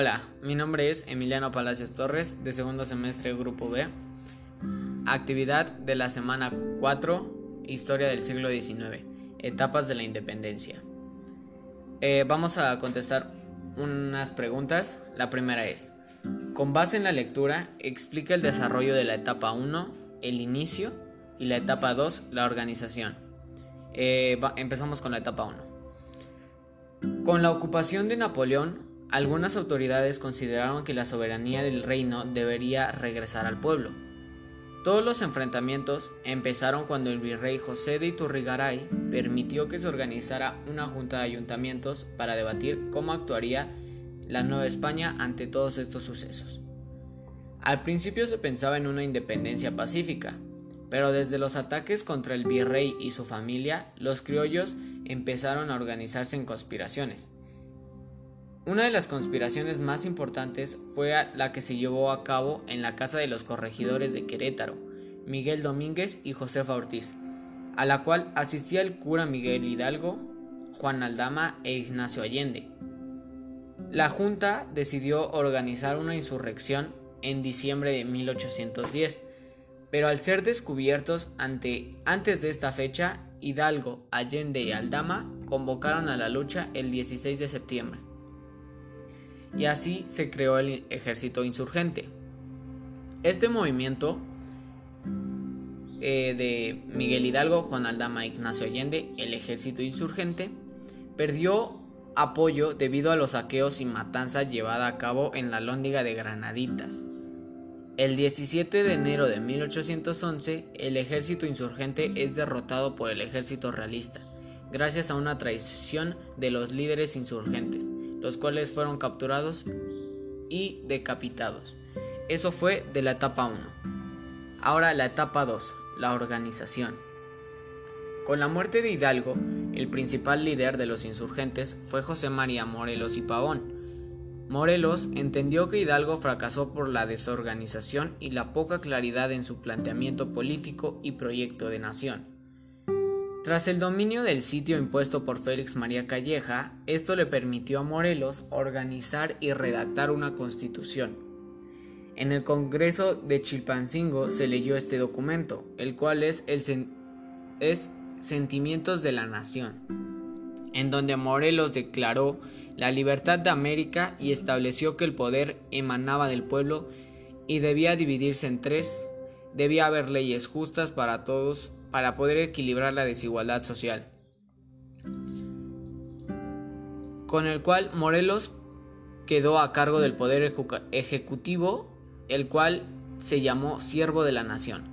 Hola, mi nombre es Emiliano Palacios Torres, de segundo semestre Grupo B. Actividad de la semana 4, Historia del siglo XIX, Etapas de la Independencia. Eh, vamos a contestar unas preguntas. La primera es, con base en la lectura, explica el desarrollo de la etapa 1, el inicio, y la etapa 2, la organización. Eh, empezamos con la etapa 1. Con la ocupación de Napoleón, algunas autoridades consideraron que la soberanía del reino debería regresar al pueblo. Todos los enfrentamientos empezaron cuando el virrey José de Iturrigaray permitió que se organizara una junta de ayuntamientos para debatir cómo actuaría la Nueva España ante todos estos sucesos. Al principio se pensaba en una independencia pacífica, pero desde los ataques contra el virrey y su familia, los criollos empezaron a organizarse en conspiraciones una de las conspiraciones más importantes fue la que se llevó a cabo en la casa de los corregidores de Querétaro, Miguel Domínguez y Josefa Ortiz, a la cual asistía el cura Miguel Hidalgo, Juan Aldama e Ignacio Allende. La Junta decidió organizar una insurrección en diciembre de 1810, pero al ser descubiertos ante, antes de esta fecha, Hidalgo, Allende y Aldama convocaron a la lucha el 16 de septiembre y así se creó el ejército insurgente. Este movimiento eh, de Miguel Hidalgo, Juan Aldama Ignacio Allende, el ejército insurgente, perdió apoyo debido a los saqueos y matanzas llevada a cabo en la lóndiga de Granaditas. El 17 de enero de 1811, el ejército insurgente es derrotado por el ejército realista, gracias a una traición de los líderes insurgentes los cuales fueron capturados y decapitados. Eso fue de la etapa 1. Ahora la etapa 2, la organización. Con la muerte de Hidalgo, el principal líder de los insurgentes fue José María Morelos y Pavón. Morelos entendió que Hidalgo fracasó por la desorganización y la poca claridad en su planteamiento político y proyecto de nación. Tras el dominio del sitio impuesto por Félix María Calleja, esto le permitió a Morelos organizar y redactar una constitución. En el Congreso de Chilpancingo se leyó este documento, el cual es, el es Sentimientos de la Nación, en donde Morelos declaró la libertad de América y estableció que el poder emanaba del pueblo y debía dividirse en tres, debía haber leyes justas para todos, para poder equilibrar la desigualdad social, con el cual Morelos quedó a cargo del poder ejecutivo, el cual se llamó Siervo de la Nación.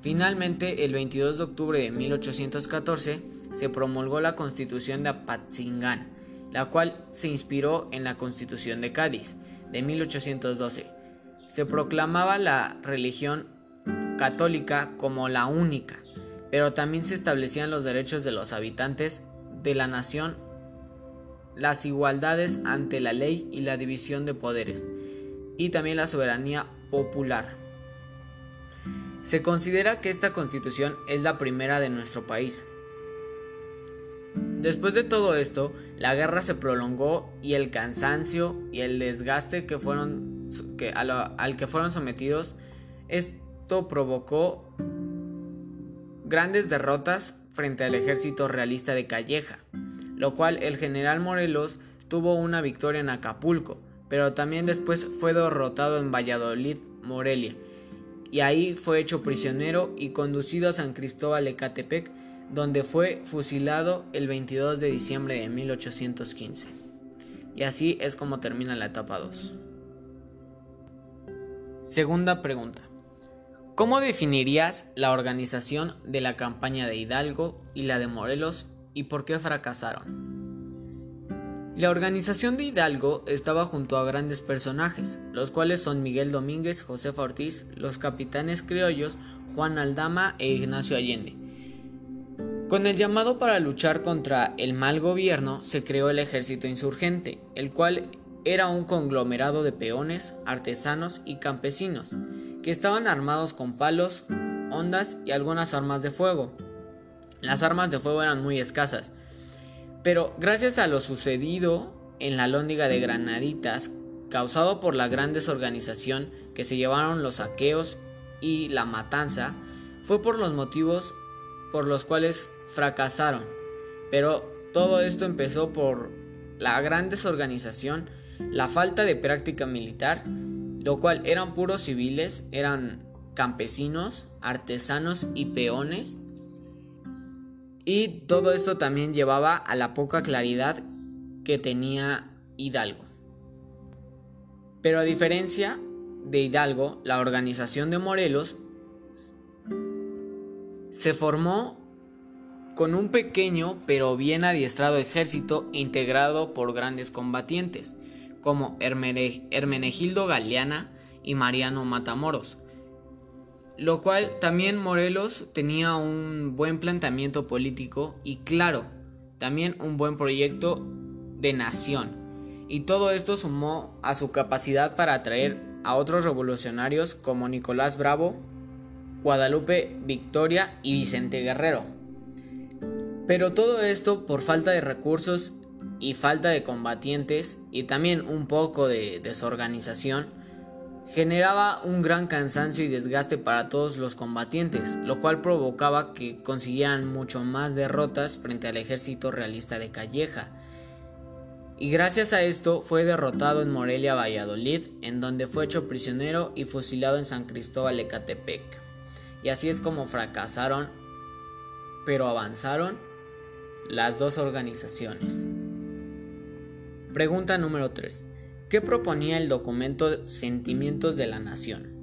Finalmente, el 22 de octubre de 1814, se promulgó la Constitución de Apatzingán, la cual se inspiró en la Constitución de Cádiz de 1812. Se proclamaba la religión católica como la única, pero también se establecían los derechos de los habitantes de la nación, las igualdades ante la ley y la división de poderes, y también la soberanía popular. Se considera que esta constitución es la primera de nuestro país. Después de todo esto, la guerra se prolongó y el cansancio y el desgaste que fueron, que, al que fueron sometidos, esto provocó grandes derrotas frente al ejército realista de Calleja, lo cual el general Morelos tuvo una victoria en Acapulco, pero también después fue derrotado en Valladolid, Morelia, y ahí fue hecho prisionero y conducido a San Cristóbal Ecatepec, donde fue fusilado el 22 de diciembre de 1815. Y así es como termina la etapa 2. Segunda pregunta. ¿Cómo definirías la organización de la campaña de Hidalgo y la de Morelos y por qué fracasaron? La organización de Hidalgo estaba junto a grandes personajes, los cuales son Miguel Domínguez, Josefa Ortiz, los capitanes criollos Juan Aldama e Ignacio Allende. Con el llamado para luchar contra el mal gobierno se creó el ejército insurgente, el cual era un conglomerado de peones, artesanos y campesinos, que estaban armados con palos, ondas y algunas armas de fuego. Las armas de fuego eran muy escasas, pero gracias a lo sucedido en la lóndiga de Granaditas, causado por la gran desorganización que se llevaron los saqueos y la matanza, fue por los motivos por los cuales fracasaron. Pero todo esto empezó por la gran desorganización, la falta de práctica militar, lo cual eran puros civiles, eran campesinos, artesanos y peones. Y todo esto también llevaba a la poca claridad que tenía Hidalgo. Pero a diferencia de Hidalgo, la organización de Morelos se formó con un pequeño pero bien adiestrado ejército integrado por grandes combatientes, como Hermenegildo Galeana y Mariano Matamoros, lo cual también Morelos tenía un buen planteamiento político y claro, también un buen proyecto de nación. Y todo esto sumó a su capacidad para atraer a otros revolucionarios como Nicolás Bravo, Guadalupe Victoria y Vicente Guerrero. Pero todo esto por falta de recursos y falta de combatientes y también un poco de desorganización generaba un gran cansancio y desgaste para todos los combatientes, lo cual provocaba que consiguieran mucho más derrotas frente al ejército realista de Calleja. Y gracias a esto fue derrotado en Morelia, Valladolid, en donde fue hecho prisionero y fusilado en San Cristóbal de Catepec. Y así es como fracasaron, pero avanzaron las dos organizaciones. Pregunta número 3. ¿Qué proponía el documento Sentimientos de la Nación?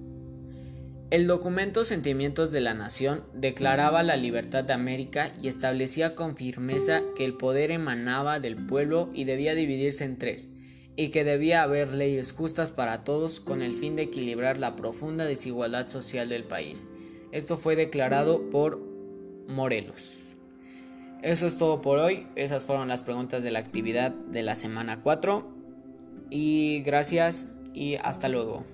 El documento Sentimientos de la Nación declaraba la libertad de América y establecía con firmeza que el poder emanaba del pueblo y debía dividirse en tres, y que debía haber leyes justas para todos con el fin de equilibrar la profunda desigualdad social del país. Esto fue declarado por Morelos. Eso es todo por hoy. Esas fueron las preguntas de la actividad de la semana 4 y gracias y hasta luego.